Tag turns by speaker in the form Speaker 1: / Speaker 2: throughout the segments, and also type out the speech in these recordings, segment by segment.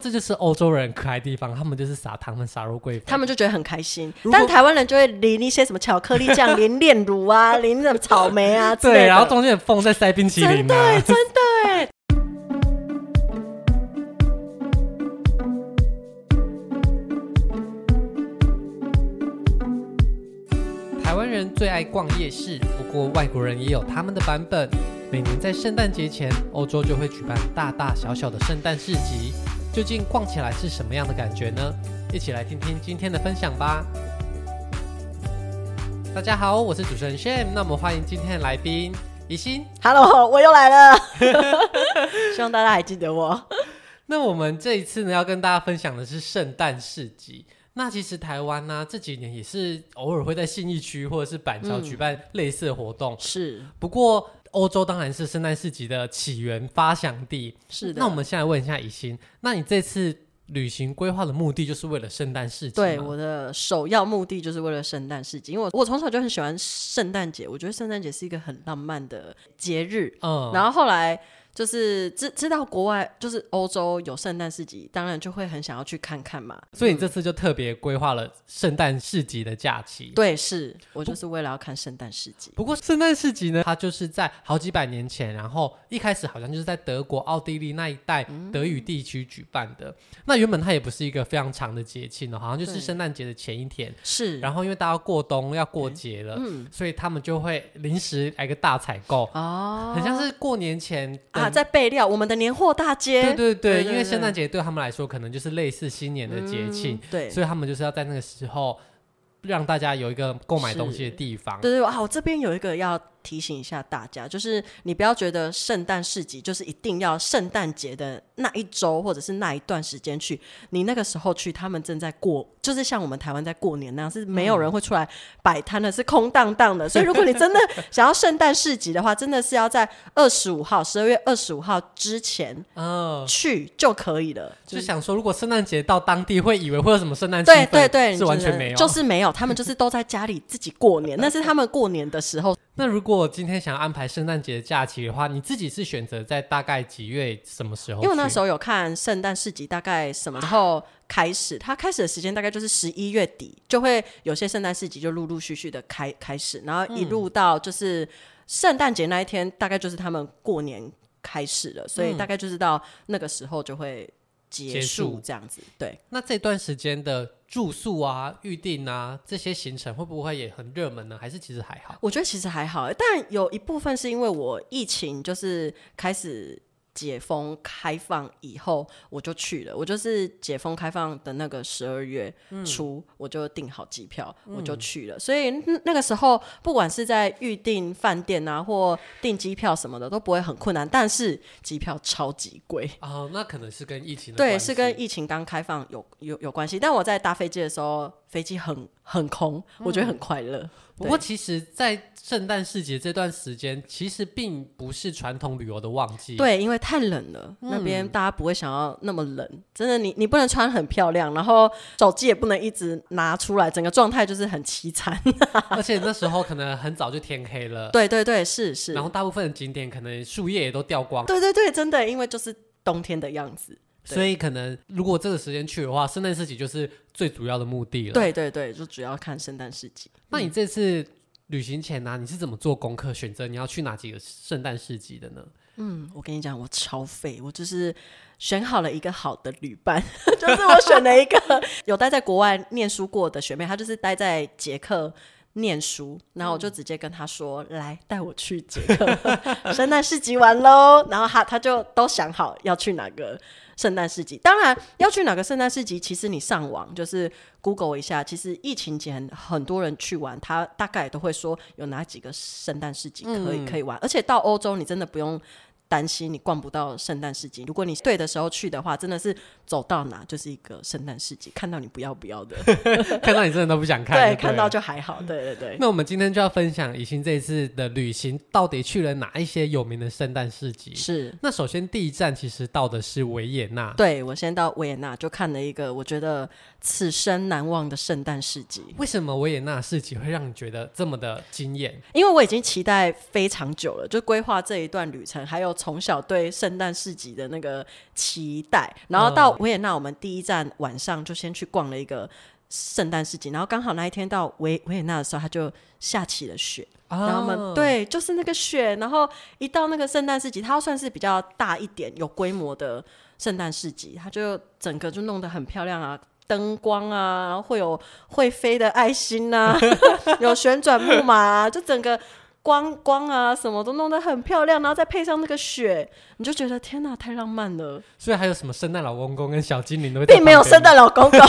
Speaker 1: 这就是欧洲人可爱的地方，他们就是撒糖粉、撒肉桂粉，
Speaker 2: 他们就觉得很开心。但台湾人就会淋一些什么巧克力酱、淋炼乳啊、淋什么草莓啊之类的，
Speaker 1: 对，然后中间有缝再塞冰淇淋、啊，
Speaker 2: 对，真的。
Speaker 1: 台湾人最爱逛夜市，不过外国人也有他们的版本。每年在圣诞节前，欧洲就会举办大大小小的圣诞市集。究竟逛起来是什么样的感觉呢？一起来听听今天的分享吧。大家好，我是主持人 Sham，那么欢迎今天的来宾怡心。
Speaker 2: Hello，我又来了，希望大家还记得我。
Speaker 1: 那我们这一次呢，要跟大家分享的是圣诞市集。那其实台湾呢、啊，这几年也是偶尔会在信义区或者是板桥举办类似的活动。嗯、
Speaker 2: 是，
Speaker 1: 不过。欧洲当然是圣诞市集的起源发祥地。
Speaker 2: 是的。
Speaker 1: 那我们现在问一下以心，那你这次旅行规划的目的就是为了圣诞市集？
Speaker 2: 对，我的首要目的就是为了圣诞市集，因为我我从小就很喜欢圣诞节，我觉得圣诞节是一个很浪漫的节日。嗯。然后后来。就是知知道国外就是欧洲有圣诞市集，当然就会很想要去看看嘛。
Speaker 1: 所以你这次就特别规划了圣诞市集的假期。
Speaker 2: 对，是我就是为了要看圣诞市集。
Speaker 1: 不过圣诞市集呢，它就是在好几百年前，然后一开始好像就是在德国、奥地利那一带德语地区举办的。嗯、那原本它也不是一个非常长的节庆哦，好像就是圣诞节的前一天。
Speaker 2: 是。
Speaker 1: 然后因为大家过冬要过节了，嗯，所以他们就会临时来个大采购哦，很像是过年前。
Speaker 2: 啊，在备料我们的年货大街。
Speaker 1: 对对对，因为圣诞节对他们来说可能就是类似新年的节庆，嗯，对，所以他们就是要在那个时候让大家有一个购买东西的地方。
Speaker 2: 对对，啊，我这边有一个要。提醒一下大家，就是你不要觉得圣诞市集就是一定要圣诞节的那一周或者是那一段时间去。你那个时候去，他们正在过，就是像我们台湾在过年那样，是没有人会出来摆摊的，是空荡荡的。所以，如果你真的想要圣诞市集的话，真的是要在二十五号，十二月二十五号之前去就可以了。
Speaker 1: 就想说，如果圣诞节到当地，会以为会有什么圣诞？
Speaker 2: 对对对，
Speaker 1: 是完全没有，
Speaker 2: 就是没有，他们就是都在家里自己过年，那是他们过年的时候。
Speaker 1: 那如果今天想要安排圣诞节的假期的话，你自己是选择在大概几月什么时候？
Speaker 2: 因为那时候有看圣诞市集，大概什么时候开始？它开始的时间大概就是十一月底，就会有些圣诞市集就陆陆续续的开开始，然后一路到就是圣诞节那一天，大概就是他们过年开始了，所以大概就是到那个时候就会。结束这样子，对。
Speaker 1: 那这段时间的住宿啊、预定啊这些行程会不会也很热门呢？还是其实还好？
Speaker 2: 我觉得其实还好，但有一部分是因为我疫情就是开始。解封开放以后，我就去了。我就是解封开放的那个十二月初，嗯、我就订好机票，嗯、我就去了。所以那个时候，不管是在预订饭店啊，或订机票什么的，都不会很困难。但是机票超级贵
Speaker 1: 哦，那可能是跟疫情
Speaker 2: 对，是跟疫情刚开放有有有关系。但我在搭飞机的时候，飞机很很空，我觉得很快乐。嗯不过，
Speaker 1: 其实，在圣诞市集这段时间，其实并不是传统旅游的旺季。
Speaker 2: 对，因为太冷了，嗯、那边大家不会想要那么冷。真的，你你不能穿很漂亮，然后手机也不能一直拿出来，整个状态就是很凄惨。
Speaker 1: 而且那时候可能很早就天黑了。
Speaker 2: 对对对，是是。
Speaker 1: 然后大部分的景点可能树叶也都掉光。
Speaker 2: 对对对，真的，因为就是冬天的样子。
Speaker 1: 所以可能如果这个时间去的话，圣诞市集就是最主要的目的了。
Speaker 2: 对对对，就主要看圣诞市集。
Speaker 1: 那你这次旅行前呢、啊，你是怎么做功课，选择你要去哪几个圣诞市集的呢？
Speaker 2: 嗯，我跟你讲，我超废，我就是选好了一个好的旅伴，就是我选了一个有待在国外念书过的学妹，她就是待在捷克念书，然后我就直接跟他说：“嗯、来带我去捷克 圣诞市集玩喽。”然后他他就都想好要去哪个。圣诞市集，当然要去哪个圣诞市集？其实你上网就是 Google 一下，其实疫情前很多人去玩，他大概都会说有哪几个圣诞市集可以可以玩，而且到欧洲你真的不用。担心你逛不到圣诞市集，如果你对的时候去的话，真的是走到哪就是一个圣诞市集，看到你不要不要的，
Speaker 1: 看到你真的都不想看，
Speaker 2: 对，看到就还好，对对对。
Speaker 1: 那我们今天就要分享以欣这一次的旅行到底去了哪一些有名的圣诞市集？
Speaker 2: 是。
Speaker 1: 那首先第一站其实到的是维也纳，
Speaker 2: 对，我先到维也纳就看了一个我觉得此生难忘的圣诞市集。
Speaker 1: 为什么维也纳市集会让你觉得这么的惊艳？
Speaker 2: 因为我已经期待非常久了，就规划这一段旅程，还有。从小对圣诞市集的那个期待。然后到维也纳，我们第一站晚上就先去逛了一个圣诞市集，然后刚好那一天到维维也纳的时候，它就下起了雪。然后我们对，就是那个雪，然后一到那个圣诞市集，它算是比较大一点、有规模的圣诞市集，它就整个就弄得很漂亮啊，灯光啊，然后会有会飞的爱心啊，有旋转木马啊，就整个。光光啊，什么都弄得很漂亮，然后再配上那个雪，你就觉得天哪，太浪漫了。
Speaker 1: 所以还有什么圣诞老公公跟小精灵都会，
Speaker 2: 并没有圣诞老公公，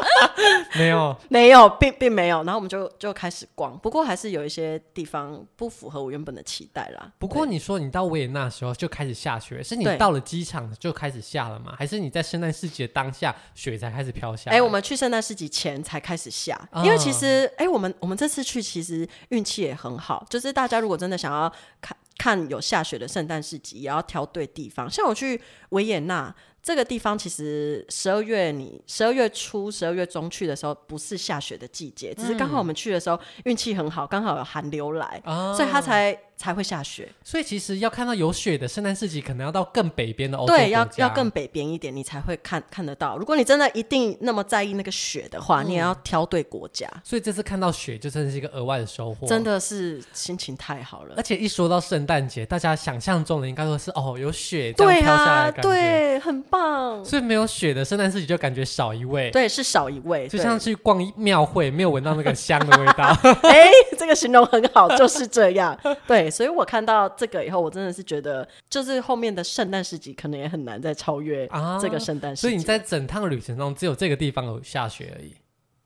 Speaker 1: 没有，
Speaker 2: 没有，并并没有。然后我们就就开始逛，不过还是有一些地方不符合我原本的期待啦。
Speaker 1: 不过你说你到维也纳的时候就开始下雪，是你到了机场就开始下了吗？还是你在圣诞市集的当下雪才开始飘下？哎、
Speaker 2: 欸，我们去圣诞市集前才开始下，嗯、因为其实哎、欸，我们我们这次去其实运气也很好。就是大家如果真的想要看看有下雪的圣诞市集，也要挑对地方。像我去维也纳。这个地方其实十二月，你十二月初、十二月中去的时候，不是下雪的季节，只是刚好我们去的时候运气很好，刚好有寒流来，哦、所以它才才会下雪。
Speaker 1: 所以其实要看到有雪的圣诞市集，可能要到更北边的欧洲。
Speaker 2: 对，要要更北边一点，你才会看看得到。如果你真的一定那么在意那个雪的话，嗯、你也要挑对国家。
Speaker 1: 所以这次看到雪，就真的是一个额外的收获，
Speaker 2: 真的是心情太好了。
Speaker 1: 而且一说到圣诞节，大家想象中的应该都是哦，有雪这样飘下来的感觉，
Speaker 2: 对啊，对，很。棒，
Speaker 1: 所以没有雪的圣诞市集就感觉少一位，
Speaker 2: 对，是少一位，
Speaker 1: 就像去逛庙会，没有闻到那个香的味道。
Speaker 2: 哎，这个形容很好，就是这样。对，所以我看到这个以后，我真的是觉得，就是后面的圣诞市集可能也很难再超越这个圣诞市集。
Speaker 1: 所以你在整趟旅程中，只有这个地方有下雪而已，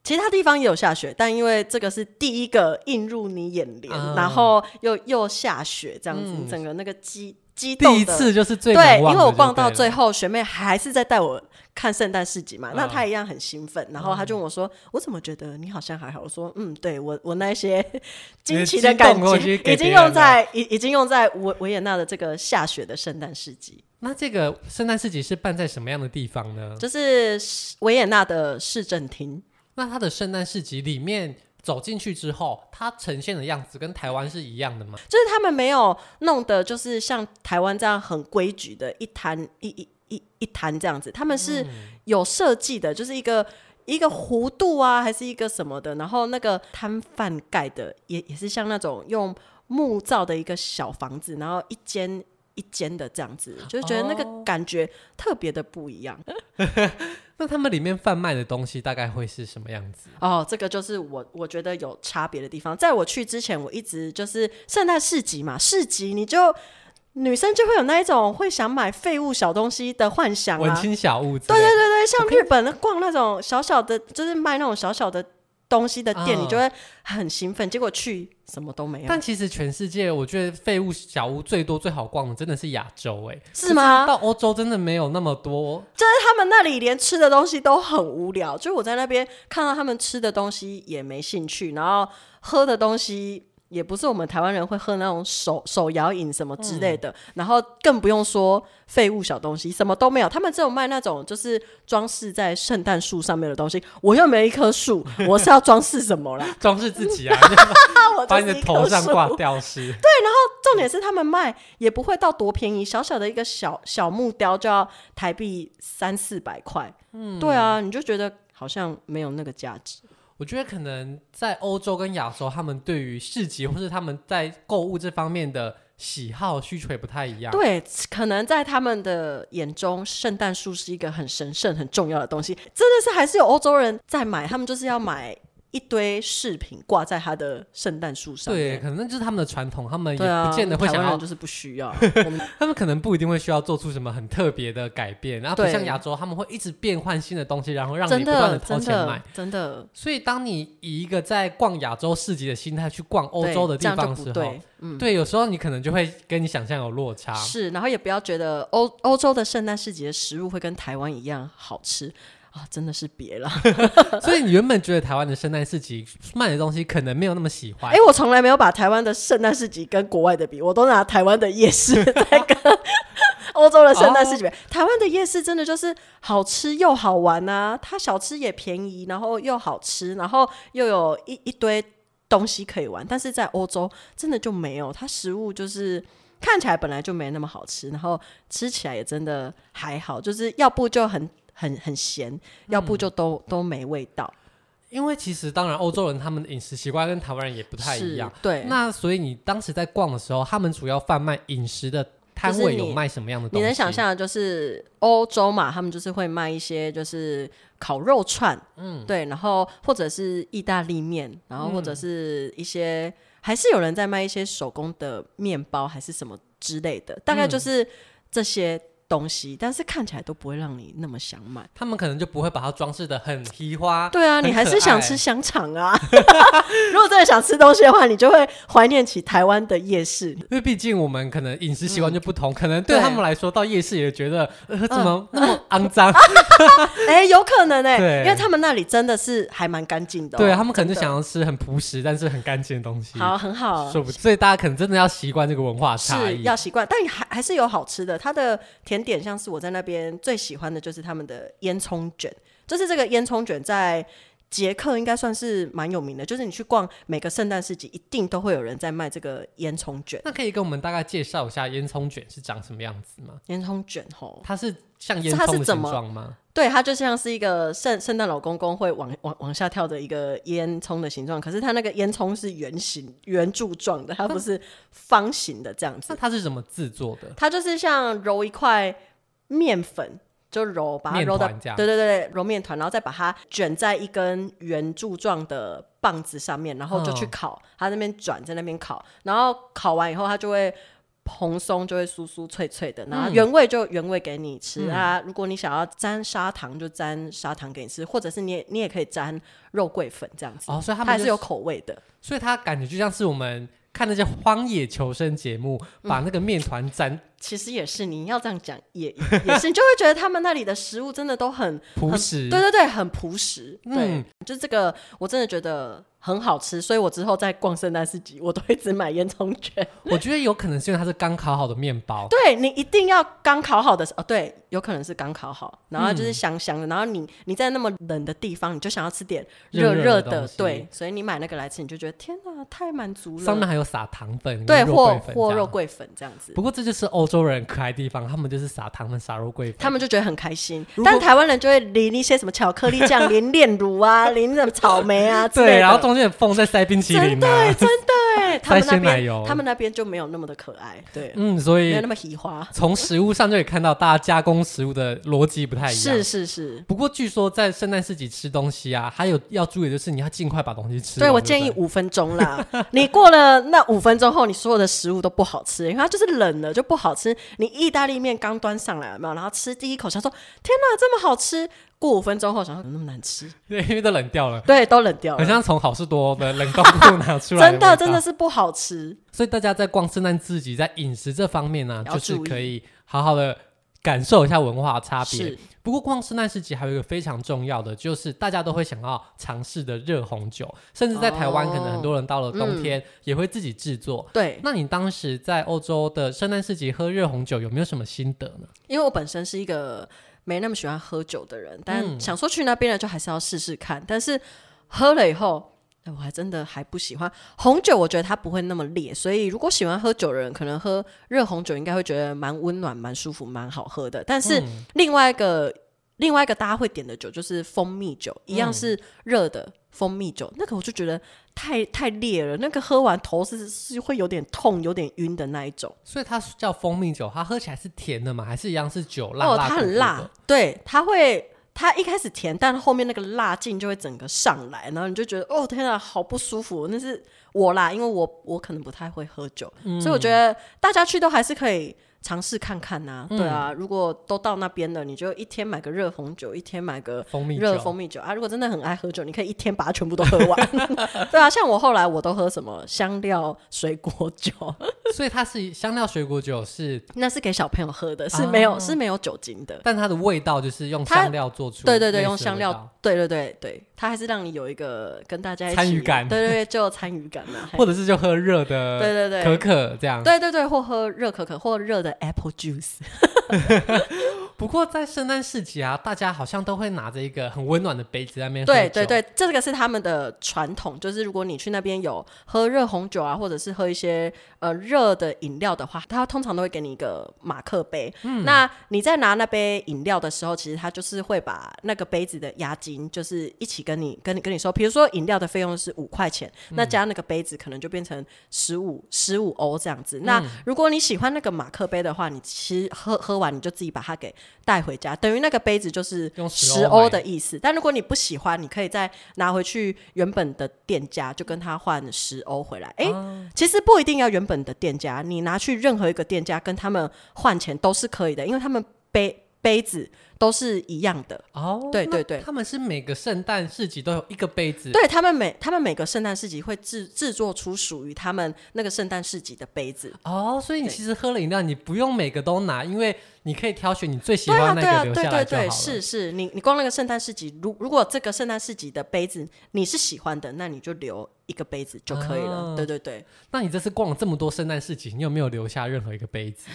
Speaker 2: 其他地方也有下雪，但因为这个是第一个映入你眼帘，啊、然后又又下雪，这样子，嗯、整个那个机。激动
Speaker 1: 第一次就是最的，
Speaker 2: 对，因为我逛到最后，学妹还是在带我看圣诞市集嘛，嗯、那她一样很兴奋，然后她就问我说：“嗯、我怎么觉得你好像还好？”我说：“嗯，对我我那些 惊奇的感觉已经用在已已经用在维维也纳的这个下雪的圣诞市集。”
Speaker 1: 那这个圣诞市集是办在什么样的地方呢？
Speaker 2: 就是维也纳的市政厅。
Speaker 1: 那它的圣诞市集里面。走进去之后，它呈现的样子跟台湾是一样的吗？
Speaker 2: 就是他们没有弄得就是像台湾这样很规矩的一摊一一一一摊这样子，他们是有设计的，就是一个一个弧度啊，还是一个什么的，然后那个摊贩盖的也也是像那种用木造的一个小房子，然后一间一间的这样子，就是觉得那个感觉特别的不一样。哦
Speaker 1: 那他们里面贩卖的东西大概会是什么样子？
Speaker 2: 哦，这个就是我我觉得有差别的地方。在我去之前，我一直就是圣诞市集嘛，市集你就女生就会有那一种会想买废物小东西的幻想啊，
Speaker 1: 文青小物。
Speaker 2: 对对对对，像日本的逛那种小小的，就是卖那种小小的。东西的店，你就会很兴奋，嗯、结果去什么都没有。
Speaker 1: 但其实全世界，我觉得废物小屋最多最好逛的真的是亚洲，哎，
Speaker 2: 是吗？
Speaker 1: 到欧洲真的没有那么多，
Speaker 2: 就是他们那里连吃的东西都很无聊。就我在那边看到他们吃的东西也没兴趣，然后喝的东西。也不是我们台湾人会喝那种手手摇饮什么之类的，嗯、然后更不用说废物小东西，什么都没有。他们只有卖那种就是装饰在圣诞树上面的东西。我又没一棵树，我是要装饰什么啦？
Speaker 1: 装饰自己啊！把你的头上挂吊饰。对，
Speaker 2: 然后重点是他们卖也不会到多便宜，小小的一个小小木雕就要台币三四百块。嗯，对啊，你就觉得好像没有那个价值。
Speaker 1: 我觉得可能在欧洲跟亚洲，他们对于市集或是他们在购物这方面的喜好需求也不太一样。
Speaker 2: 对，可能在他们的眼中，圣诞树是一个很神圣、很重要的东西。真的是还是有欧洲人在买，他们就是要买。一堆饰品挂在他的圣诞树上，
Speaker 1: 对，可能就是他们的传统，他们也不见得会想要，
Speaker 2: 就是不需要。
Speaker 1: 他们可能不一定会需要做出什么很特别的改变，然后不像亚洲，他们会一直变换新的东西，然后让你不断的掏钱买，
Speaker 2: 真的。
Speaker 1: 所以，当你以一个在逛亚洲市集的心态去逛欧洲的地方的时候，嗯，对，有时候你可能就会跟你想象有落差。
Speaker 2: 是，然后也不要觉得欧欧洲的圣诞市集的食物会跟台湾一样好吃。啊、哦，真的是别了。
Speaker 1: 所以你原本觉得台湾的圣诞市集卖的东西可能没有那么喜欢。
Speaker 2: 哎、欸，我从来没有把台湾的圣诞市集跟国外的比，我都拿台湾的夜市 在跟 欧洲的圣诞市集比。哦、台湾的夜市真的就是好吃又好玩啊，它小吃也便宜，然后又好吃，然后又有一一堆东西可以玩。但是在欧洲真的就没有，它食物就是。看起来本来就没那么好吃，然后吃起来也真的还好，就是要不就很很很咸，要不就都、嗯、都没味道。
Speaker 1: 因为其实当然欧洲人他们的饮食习惯跟台湾人也不太一样，
Speaker 2: 对。
Speaker 1: 那所以你当时在逛的时候，他们主要贩卖饮食的摊位有卖什么样的东西？
Speaker 2: 你能想象的就是欧洲嘛，他们就是会卖一些就是烤肉串，嗯，对，然后或者是意大利面，然后或者是一些、嗯、还是有人在卖一些手工的面包还是什么之类的，大概就是这些。东西，但是看起来都不会让你那么想买。
Speaker 1: 他们可能就不会把它装饰的很提花。
Speaker 2: 对啊，你还是想吃香肠啊。如果真的想吃东西的话，你就会怀念起台湾的夜市。
Speaker 1: 因为毕竟我们可能饮食习惯就不同，嗯，可能对他们来说到夜市也觉得呃怎么那么肮脏。
Speaker 2: 哎、欸，有可能哎、欸，因为他们那里真的是还蛮干净的、哦。
Speaker 1: 对啊，他们可能就想要吃很朴实但是很干净的东西。
Speaker 2: 好，很好。说不
Speaker 1: 所以大家可能真的要习惯这个文化差异，
Speaker 2: 是要习惯，但还还是有好吃的。它的甜点点像是我在那边最喜欢的就是他们的烟囱卷，就是这个烟囱卷在捷克应该算是蛮有名的，就是你去逛每个圣诞市集，一定都会有人在卖这个烟囱卷。
Speaker 1: 那可以跟我们大概介绍一下烟囱卷是长什么样子吗？
Speaker 2: 烟囱卷吼，
Speaker 1: 它是像烟囱的形状吗？
Speaker 2: 对，它就像是一个圣圣诞老公公会往往往下跳的一个烟囱的形状，可是它那个烟囱是圆形圆柱状的，它不是方形的这样子。
Speaker 1: 那它是怎么制作的？
Speaker 2: 它就是像揉一块。面粉就揉，把它揉到，对对对，揉面团，然后再把它卷在一根圆柱状的棒子上面，然后就去烤。它那边转，在那边烤，然后烤完以后，它就会蓬松，就会酥酥脆脆的。然后原味就原味给你吃、嗯、啊，如果你想要沾砂糖，就沾砂糖给你吃，或者是你也你也可以沾肉桂粉这样子。
Speaker 1: 哦，所以它
Speaker 2: 还是有口味的，
Speaker 1: 所以它感觉就像是我们看那些荒野求生节目，把那个面团沾。
Speaker 2: 其实也是，你要这样讲，也 也是，你就会觉得他们那里的食物真的都很
Speaker 1: 朴实，
Speaker 2: 对对对，很朴实。
Speaker 1: 嗯、
Speaker 2: 对，就这个，我真的觉得很好吃，所以我之后在逛圣诞市集，我都会只买烟囱卷。
Speaker 1: 我觉得有可能是因为它是刚烤好的面包，
Speaker 2: 对，你一定要刚烤好的哦，对，有可能是刚烤好，然后就是香香的，嗯、然后你你在那么冷的地方，你就想要吃点热热的，对，所以你买那个来吃，你就觉得天哪，太满足了。
Speaker 1: 上面还有撒糖粉，
Speaker 2: 对，或或肉桂粉这样子。
Speaker 1: 不过这就是欧洲人可爱的地方。他们就是撒糖粉撒肉桂粉，
Speaker 2: 他们就觉得很开心。但台湾人就会淋一些什么巧克力酱、淋炼乳啊、淋什么草莓啊之类的。对，
Speaker 1: 然后中间有缝在塞冰淇淋、啊，
Speaker 2: 对，真的。他们那
Speaker 1: 边，
Speaker 2: 他们那边就没有那么的可爱。对，
Speaker 1: 嗯，所以
Speaker 2: 没有那么喜花。
Speaker 1: 从食物上就可以看到，大家加工食物的逻辑不太一样。
Speaker 2: 是是是。
Speaker 1: 不过据说在圣诞市集吃东西啊，还有要注意的就是你要尽快把东西吃。
Speaker 2: 对，我建议五分钟啦。你过了那五分钟后，你所有的食物都不好吃，因为它就是冷了就不好吃。你意大利面刚端上来有没有？然后吃第一口，想说天哪，这么好吃。过五分钟后，想说怎么那么难吃？
Speaker 1: 对，因为都冷掉了。
Speaker 2: 对，都冷掉了，
Speaker 1: 好像从好事多的冷冻库拿出来。
Speaker 2: 真的，真的是不好吃。
Speaker 1: 所以大家在逛圣诞自己，在饮食这方面呢、啊，就是可以好好的感受一下文化差别。不过逛圣诞市集还有一个非常重要的，就是大家都会想要尝试的热红酒，甚至在台湾，可能很多人到了冬天也会自己制作。哦嗯、对，那你当时在欧洲的圣诞市集喝热红酒有没有什么心得呢？
Speaker 2: 因为我本身是一个。没那么喜欢喝酒的人，但想说去那边了，就还是要试试看。嗯、但是喝了以后，我还真的还不喜欢红酒。我觉得它不会那么烈，所以如果喜欢喝酒的人，可能喝热红酒应该会觉得蛮温暖、蛮舒服、蛮好喝的。但是另外一个、嗯、另外一个大家会点的酒就是蜂蜜酒，一样是热的。嗯蜂蜜酒那个我就觉得太太烈了，那个喝完头是是会有点痛、有点晕的那一种。
Speaker 1: 所以它叫蜂蜜酒，它喝起来是甜的吗？还是一样是酒辣辣？
Speaker 2: 哦，它很辣，对，它会，它一开始甜，但后面那个辣劲就会整个上来，然后你就觉得哦天啊，好不舒服。那是我啦，因为我我可能不太会喝酒，所以我觉得大家去都还是可以。尝试看看呐、啊，对啊，如果都到那边了，你就一天买个热红酒，一天买个蜂蜜热蜂蜜酒啊。如果真的很爱喝酒，你可以一天把它全部都喝完。对啊，像我后来我都喝什么香料水果酒，
Speaker 1: 所以它是香料水果酒是
Speaker 2: 那是给小朋友喝的，是没有、啊、是没有酒精的，
Speaker 1: 但它的味道就是用香料做出，
Speaker 2: 对对对，用香料，对对对对，它还是让你有一个跟大家一起参与感，对对对，就有参与感嘛，
Speaker 1: 或者是就喝热的，对对对，可可这样，
Speaker 2: 对对对，或喝热可可或热的。Apple juice，
Speaker 1: 不过在圣诞市集啊，大家好像都会拿着一个很温暖的杯子在那边。
Speaker 2: 对对对，这个是他们的传统，就是如果你去那边有喝热红酒啊，或者是喝一些呃热的饮料的话，他通常都会给你一个马克杯。嗯，那你在拿那杯饮料的时候，其实他就是会把那个杯子的押金，就是一起跟你跟你跟你说，比如说饮料的费用是五块钱，嗯，那加那个杯子可能就变成十五十五欧这样子。那如果你喜欢那个马克杯的话，你其实喝喝完你就自己把它给带回家，等于那个杯子就是十欧的意思。但如果你不喜欢，你可以再拿回去原本的店家，就跟他换十欧回来。哎、欸，其实不一定要原本的店家，你拿去任何一个店家跟他们换钱都是可以的，因为他们杯杯子。都是一样的哦，对对对，
Speaker 1: 他们是每个圣诞市集都有一个杯子，
Speaker 2: 对他们每他们每个圣诞市集会制制作出属于他们那个圣诞市集的杯子
Speaker 1: 哦，所以你其实喝了饮料，你不用每个都拿，因为你可以挑选你最喜欢那个留下来就好了。对啊，对啊，对对对，
Speaker 2: 是是，你你光那个圣诞市集，如如果这个圣诞市集的杯子你是喜欢的，那你就留一个杯子就可以了。哦、对对对，
Speaker 1: 那你这次逛了这么多圣诞市集，你有没有留下任何一个杯子？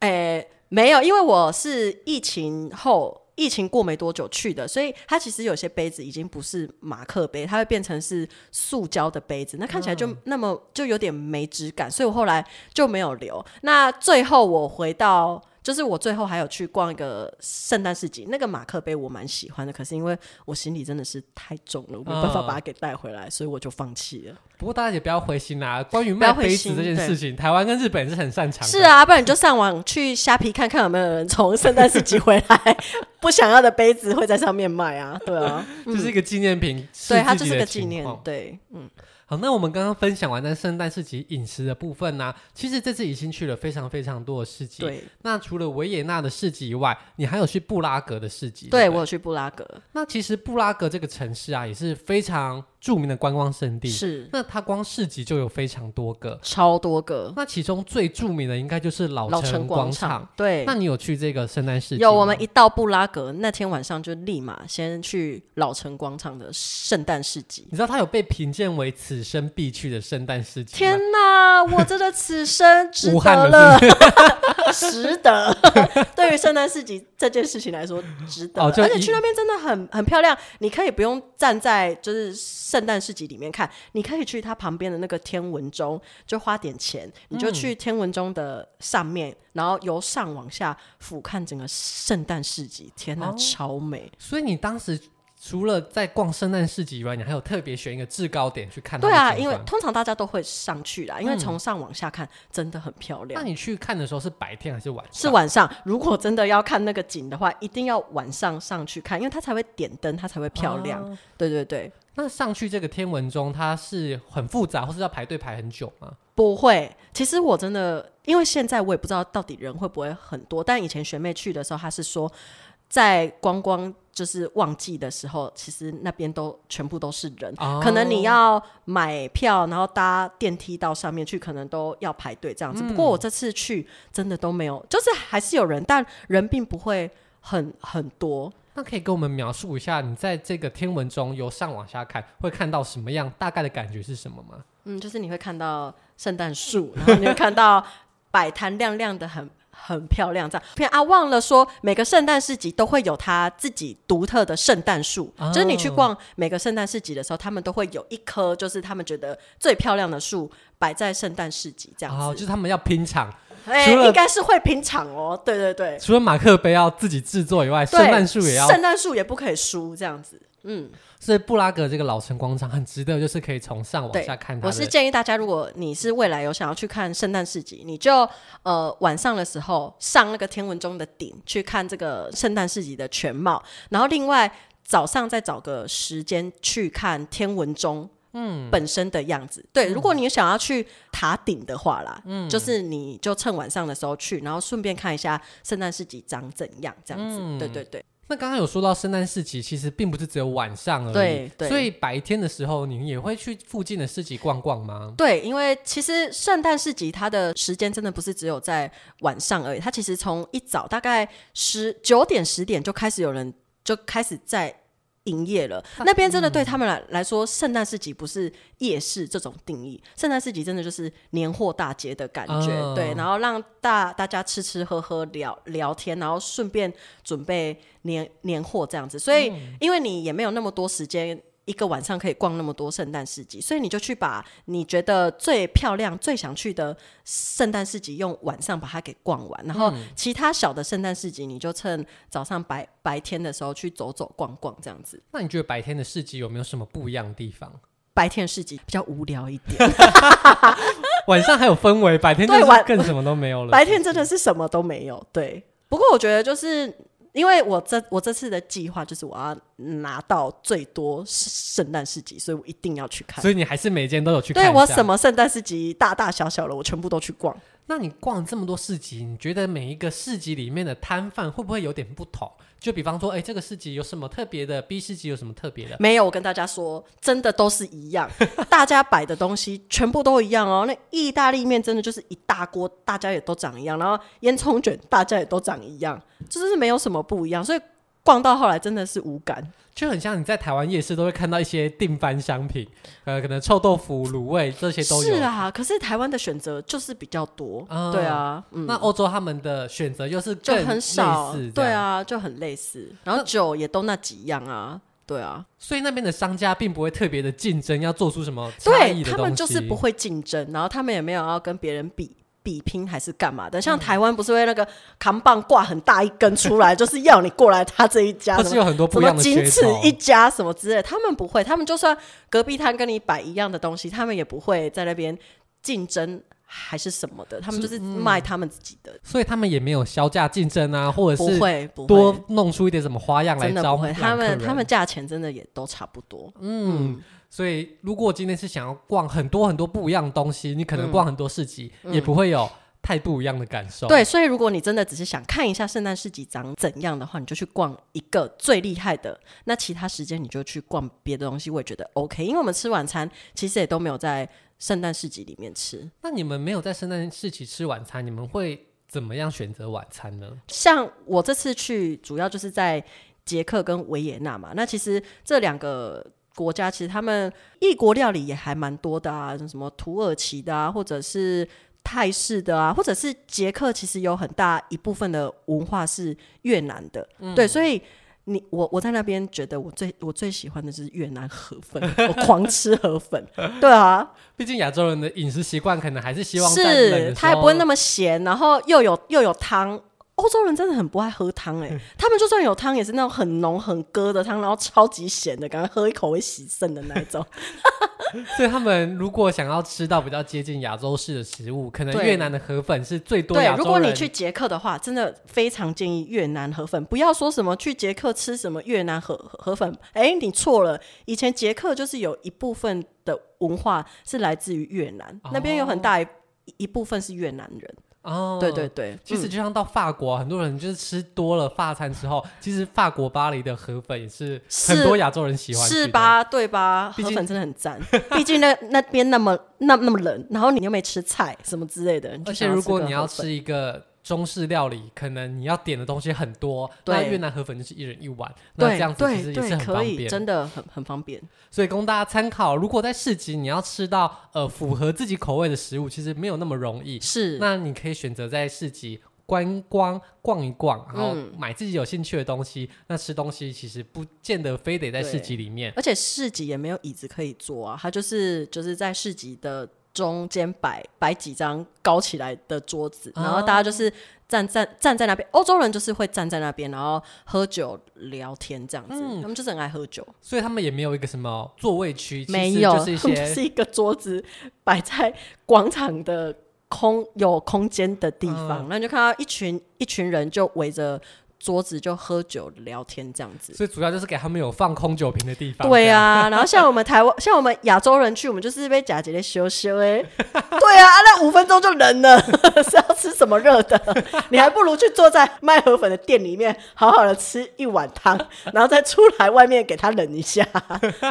Speaker 2: 诶。没有，因为我是疫情后疫情过没多久去的，所以它其实有些杯子已经不是马克杯，它会变成是塑胶的杯子，那看起来就那么就有点没质感，所以我后来就没有留。那最后我回到。就是我最后还有去逛一个圣诞市集，那个马克杯我蛮喜欢的，可是因为我行李真的是太重了，我没办法把它给带回来，嗯，所以我就放弃了。
Speaker 1: 不过大家也不要灰心啦，关于卖杯子这件事情，台湾跟日本是很擅长的。
Speaker 2: 是啊，不然你就上网去虾皮看看有没有人从圣诞市集回来，不想要的杯子会在上面卖啊，对啊，
Speaker 1: 就是一个纪念品，
Speaker 2: 对，它就是个纪念，对，嗯。
Speaker 1: 好，那我们刚刚分享完在圣诞市集饮食的部分呢、啊，其实这次已经去了非常非常多的市集。对，那除了维也纳的市集以外，你还有去布拉格的市集。对，
Speaker 2: 对我有去布拉格。
Speaker 1: 那其实布拉格这个城市啊，也是非常。著名的观光圣地是，那它光市集就有非常多个，
Speaker 2: 超多个。
Speaker 1: 那其中最著名的应该就是老城广场，场。对，那你有去这个圣诞市集？
Speaker 2: 有，我们一到布拉格那天晚上就立马先去老城广场的圣诞市集。
Speaker 1: 你知道它有被评鉴为此生必去的圣诞市集？
Speaker 2: 天哪，我真的此生值得了，值得。对于圣诞市集这件事情来说，值得。哦、而且去那边真的很很漂亮，你可以不用站在就是。圣诞市集里面看，你可以去它旁边的那个天文钟，就花点钱，你就去天文钟的上面，嗯，然后由上往下俯瞰整个圣诞市集。天哪，哦，超美！
Speaker 1: 所以你当时除了在逛圣诞市集以外，你还有特别选一个制高点去看？
Speaker 2: 对啊，因为通常大家都会上去啦，因为从上往下看真的很漂亮。
Speaker 1: 那你去看的时候是白天还是晚上？
Speaker 2: 是晚上。如果真的要看那个景的话，一定要晚上上去看，因为它才会点灯，它才会漂亮。哦，对对对。
Speaker 1: 那上去这个天文钟，它是很复杂，或是要排队排很久吗？
Speaker 2: 不会，其实我真的，因为现在我也不知道到底人会不会很多，但以前学妹去的时候，她是说在观光就是旺季的时候，其实那边都全部都是人，哦，可能你要买票，然后搭电梯到上面去，可能都要排队这样子，嗯。不过我这次去真的都没有，就是还是有人，但人并不会很很多。
Speaker 1: 那可以跟我们描述一下，你在这个天文中由上往下看，会看到什么样？大概的感觉是什么吗？
Speaker 2: 嗯，就是你会看到圣诞树，然后你会看到摆摊亮亮的很，很很漂亮。这样，偏啊，忘了说，每个圣诞市集都会有它自己独特的圣诞树。哦，就是你去逛每个圣诞市集的时候，他们都会有一棵，就是他们觉得最漂亮的树摆在圣诞市集这样子。
Speaker 1: 哦，就是他们要拼场。
Speaker 2: 哎、欸，应该是会拼场哦。对对对，
Speaker 1: 除了马克杯要自己制作以外，圣诞树也要，
Speaker 2: 圣诞树也不可以输这样子。嗯，
Speaker 1: 所以布拉格这个老城广场很值得，就是可以从上往下看它。
Speaker 2: 我是建议大家，如果你是未来有想要去看圣诞市集，你就呃晚上的时候上那个天文钟的顶去看这个圣诞市集的全貌，然后另外早上再找个时间去看天文钟。嗯，本身的样子，对。如果你想要去塔顶的话啦，嗯，就是你就趁晚上的时候去，然后顺便看一下圣诞市集长怎样，这样子。嗯、对对对。
Speaker 1: 那刚刚有说到圣诞市集，其实并不是只有晚上而已，对对。所以白天的时候，你也会去附近的市集逛逛吗？
Speaker 2: 对，因为其实圣诞市集它的时间真的不是只有在晚上而已，它其实从一早大概十九点十点就开始有人就开始在。营业了。那边真的对他们来来说，圣诞市集不是夜市这种定义，圣诞市集真的就是年货大街的感觉，哦、对，然后让大大家吃吃喝喝聊聊天，然后顺便准备年年货这样子。所以，嗯、因为你也没有那么多时间。一个晚上可以逛那么多圣诞市集，所以你就去把你觉得最漂亮、最想去的圣诞市集用晚上把它给逛完，然后其他小的圣诞市集你就趁早上白白天的时候去走走逛逛这样子。
Speaker 1: 那你觉得白天的市集有没有什么不一样的地方？
Speaker 2: 白天市集比较无聊一点，
Speaker 1: 晚上还有氛围，白天就是更什么都没有了。
Speaker 2: 白天真的是什么都没有。对，不过我觉得就是。因为我这我这次的计划就是我要拿到最多圣诞市集，所以我一定要去看。
Speaker 1: 所以你还是每间都有去看？
Speaker 2: 对，我什么圣诞市集，大大小小的，我全部都去逛。
Speaker 1: 那你逛这么多市集，你觉得每一个市集里面的摊贩会不会有点不同？就比方说，哎、欸，这个市集有什么特别的？B 市集有什么特别的？
Speaker 2: 没有，我跟大家说，真的都是一样，大家摆的东西全部都一样哦。那意大利面真的就是一大锅，大家也都长一样，然后烟囱卷大家也都长一样，就是没有什么不一样，所以。逛到后来真的是无感，
Speaker 1: 就很像你在台湾夜市都会看到一些定番商品，呃，可能臭豆腐、卤味这些都有。
Speaker 2: 是啊，可是台湾的选择就是比较多，嗯、对啊。嗯、
Speaker 1: 那欧洲他们的选择就是
Speaker 2: 就很少，对啊，就很类似。然后酒也都那几样啊，对啊。
Speaker 1: 所以那边的商家并不会特别的竞争，要做出什么。
Speaker 2: 对，他们就是不会竞争，然后他们也没有要跟别人比。比拼还是干嘛的？像台湾不是会那个扛棒挂很大一根出来，就是要你过来他这一家，
Speaker 1: 是有很多不一样的
Speaker 2: 仅此一家什么之类。他们不会，他们就算隔壁摊跟你摆一样的东西，他们也不会在那边竞争还是什么的。他们就是卖他们自己的，
Speaker 1: 所以他们也没有削价竞争啊，或者是
Speaker 2: 不会
Speaker 1: 多弄出一点什么花样来招呼。
Speaker 2: 他们他们价钱真的也都差不多，
Speaker 1: 嗯。嗯所以，如果今天是想要逛很多很多不一样的东西，你可能逛很多市集，嗯、也不会有太不一样的感受。
Speaker 2: 对，所以如果你真的只是想看一下圣诞市集长怎样的话，你就去逛一个最厉害的。那其他时间你就去逛别的东西，我也觉得 OK。因为我们吃晚餐其实也都没有在圣诞市集里面吃。
Speaker 1: 那你们没有在圣诞市集吃晚餐，你们会怎么样选择晚餐呢？
Speaker 2: 像我这次去，主要就是在捷克跟维也纳嘛。那其实这两个。国家其实他们异国料理也还蛮多的啊，什么土耳其的啊，或者是泰式的啊，或者是捷克，其实有很大一部分的文化是越南的，嗯、对，所以你我我在那边觉得我最我最喜欢的是越南河粉，我狂吃河粉，对啊，
Speaker 1: 毕竟亚洲人的饮食习惯可能还是希望
Speaker 2: 是它也不会那么咸，然后又有又有汤。欧洲人真的很不爱喝汤哎、欸，他们就算有汤也是那种很浓很割的汤，然后超级咸的，感觉喝一口会洗肾的那一种。
Speaker 1: 所以他们如果想要吃到比较接近亚洲式的食物，可能越南的河粉是最多。对，
Speaker 2: 如果你去捷克的话，真的非常建议越南河粉。不要说什么去捷克吃什么越南河河粉，哎、欸，你错了。以前捷克就是有一部分的文化是来自于越南，哦、那边有很大一一部分是越南人。哦，对对对，
Speaker 1: 其实就像到法国，很多人就是吃多了法餐之后，其实法国巴黎的河粉也是很多亚洲人喜欢，
Speaker 2: 是吧？对吧？河粉真的很赞，毕竟那那边那么那那么冷，然后你又没吃菜什么之类的，
Speaker 1: 而且如果你要吃一个。中式料理可能你要点的东西很多，那越南河粉就是一人一碗，那这样子其实也是很方便，
Speaker 2: 真的很很方便。
Speaker 1: 所以供大家参考，如果在市集你要吃到呃符合自己口味的食物，其实没有那么容易。
Speaker 2: 是，
Speaker 1: 那你可以选择在市集观光逛一逛，然后买自己有兴趣的东西。嗯、那吃东西其实不见得非得在市集里面，
Speaker 2: 而且市集也没有椅子可以坐啊，它就是就是在市集的。中间摆摆几张高起来的桌子，然后大家就是站站站在那边。欧洲人就是会站在那边，然后喝酒聊天这样子。嗯、他们就是很爱喝酒，
Speaker 1: 所以他们也没有一个什么座位区，
Speaker 2: 没有，
Speaker 1: 就是一些
Speaker 2: 是一个桌子摆在广场的空有空间的地方，然后、嗯、就看到一群一群人就围着。桌子就喝酒聊天这样子，
Speaker 1: 所以主要就是给他们有放空酒瓶的地方。
Speaker 2: 对啊，然后像我们台湾，像我们亚洲人去，我们就是被假节的羞羞哎。对啊，那五分钟就冷了，是要吃什么热的？你还不如去坐在卖河粉的店里面，好好的吃一碗汤，然后再出来外面给他冷一下。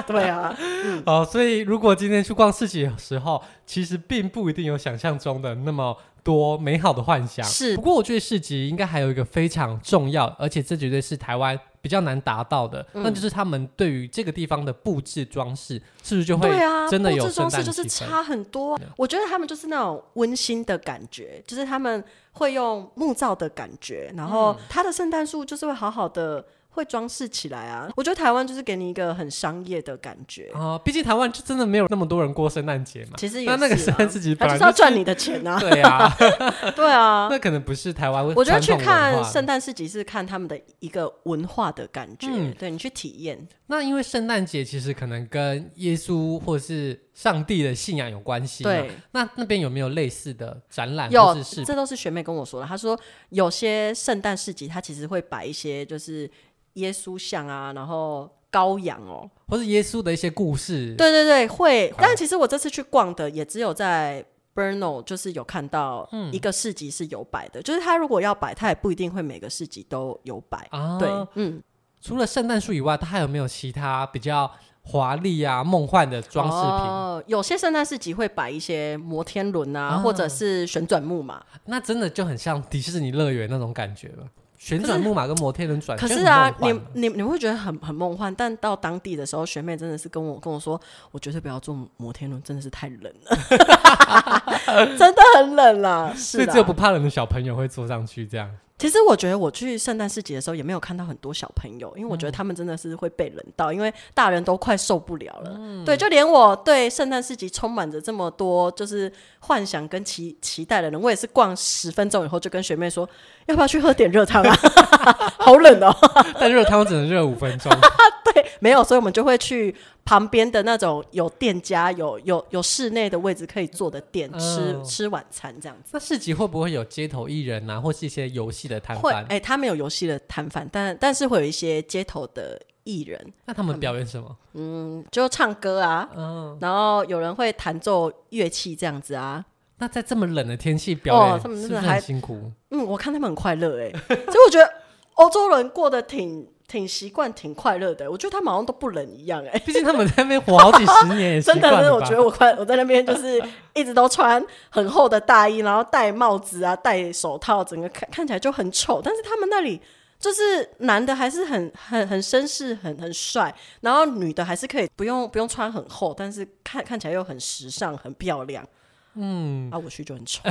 Speaker 2: 对啊，
Speaker 1: 嗯、哦，所以如果今天去逛市集的时候，其实并不一定有想象中的那么。多美好的幻想。
Speaker 2: 是，
Speaker 1: 不过我觉得市集应该还有一个非常重要，而且这绝对是台湾比较难达到的，嗯、那就是他们对于这个地方的布置装饰，是不是就会对啊真的有装饰就是差很多。对
Speaker 2: 我觉得他们就是那种温馨的感觉，就是他们会用木造的感觉，然后他的圣诞树就是会好好的。会装饰起来啊！我觉得台湾就是给你一个很商业的感觉
Speaker 1: 啊。毕竟台湾就真的没有那么多人过圣诞节嘛。
Speaker 2: 其实也是，
Speaker 1: 那那个圣诞节
Speaker 2: 他就是要赚你的钱啊。
Speaker 1: 对啊，
Speaker 2: 对啊。
Speaker 1: 那可能不是台湾。
Speaker 2: 我觉得去看圣诞市集是看他们的一个文化的感觉，嗯、对你去体验。
Speaker 1: 那因为圣诞节其实可能跟耶稣或是上帝的信仰有关系。对。那那边有没有类似的展览？
Speaker 2: 有，这都是学妹跟我说的。她说有些圣诞市集，它其实会摆一些就是。耶稣像啊，然后羔羊哦，
Speaker 1: 或是耶稣的一些故事。
Speaker 2: 对对对，会。但其实我这次去逛的也只有在 Brno，就是有看到一个市集是有摆的。嗯、就是他如果要摆，他也不一定会每个市集都有摆。啊，对，嗯。
Speaker 1: 除了圣诞树以外，它还有没有其他比较华丽啊、梦幻的装饰品？
Speaker 2: 哦，有些圣诞市集会摆一些摩天轮啊，啊或者是旋转木马。
Speaker 1: 那真的就很像迪士尼乐园那种感觉了。旋转木马跟摩天轮转，
Speaker 2: 可是啊，你你你会觉得很很梦幻，但到当地的时候，学妹真的是跟我跟我说，我绝对不要坐摩天轮，真的是太冷了，真的很冷了，
Speaker 1: 所以只有不怕冷的小朋友会坐上去这样。
Speaker 2: 其实我觉得我去圣诞市集的时候也没有看到很多小朋友，因为我觉得他们真的是会被冷到，因为大人都快受不了了。嗯、对，就连我对圣诞市集充满着这么多就是幻想跟期期待的人，我也是逛十分钟以后就跟学妹说，要不要去喝点热汤啊？好冷哦！
Speaker 1: 但热汤只能热五分钟。
Speaker 2: 对，没有，所以我们就会去。旁边的那种有店家，有有有室内的位置可以坐的店，嗯、吃吃晚餐这样子。
Speaker 1: 那市集会不会有街头艺人啊，或是一些游戏的摊贩？
Speaker 2: 会，哎、欸，他们有游戏的摊贩，但但是会有一些街头的艺人。
Speaker 1: 那他们表演什么？
Speaker 2: 嗯，就唱歌啊，嗯，然后有人会弹奏乐器这样子啊。
Speaker 1: 那在这么冷的天气表演，哦、他们是不是很辛苦？
Speaker 2: 嗯，我看他们很快乐哎，所以我觉得欧洲人过得挺。挺习惯，挺快乐的。我觉得他们好像都不冷一样，哎，毕
Speaker 1: 竟他们在那边活好几十年 真的，我
Speaker 2: 觉得我快，我在那边就是一直都穿很厚的大衣，然后戴帽子啊，戴手套，整个看看起来就很丑。但是他们那里就是男的还是很很很绅士，很很帅，然后女的还是可以不用不用穿很厚，但是看看起来又很时尚，很漂亮。嗯，啊，我去就很丑。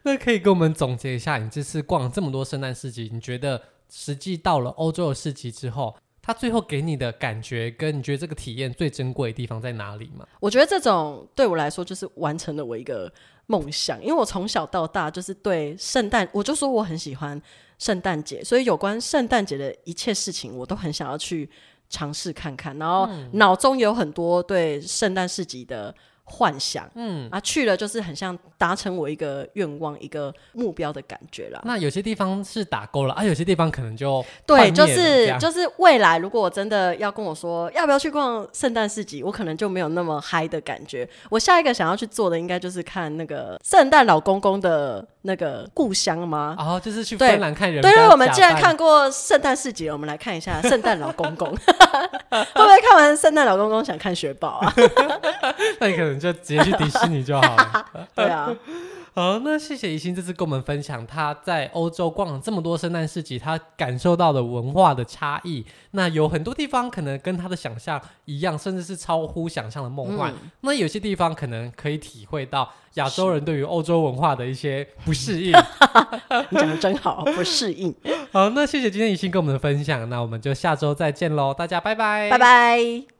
Speaker 1: 那可以跟我们总结一下，你这次逛了这么多圣诞市集，你觉得？实际到了欧洲的市集之后，他最后给你的感觉跟你觉得这个体验最珍贵的地方在哪里吗？
Speaker 2: 我觉得这种对我来说就是完成了我一个梦想，因为我从小到大就是对圣诞，我就说我很喜欢圣诞节，所以有关圣诞节的一切事情，我都很想要去尝试看看，然后脑中有很多对圣诞市集的。幻想，嗯啊，去了就是很像达成我一个愿望、一个目标的感觉了。
Speaker 1: 那有些地方是打勾了啊，有些地方可能就
Speaker 2: 对，就是就是未来如果我真的要跟我说要不要去逛圣诞市集，我可能就没有那么嗨的感觉。我下一个想要去做的应该就是看那个圣诞老公公的那个故乡吗？
Speaker 1: 哦，就是去芬兰看人。
Speaker 2: 对，因为我们既然看过圣诞市集了，我们来看一下圣诞老公公，会不会看完圣诞老公公想看雪宝啊？
Speaker 1: 那你可能。就直接去迪士尼就好了。
Speaker 2: 对啊，
Speaker 1: 好，那谢谢怡欣这次跟我们分享他在欧洲逛了这么多圣诞市集，他感受到的文化的差异。那有很多地方可能跟他的想象一样，甚至是超乎想象的梦幻。嗯、那有些地方可能可以体会到亚洲人对于欧洲文化的一些不适应。
Speaker 2: 你讲的真好，不适应。
Speaker 1: 好，那谢谢今天怡欣跟我们的分享，那我们就下周再见喽，大家拜拜，
Speaker 2: 拜拜。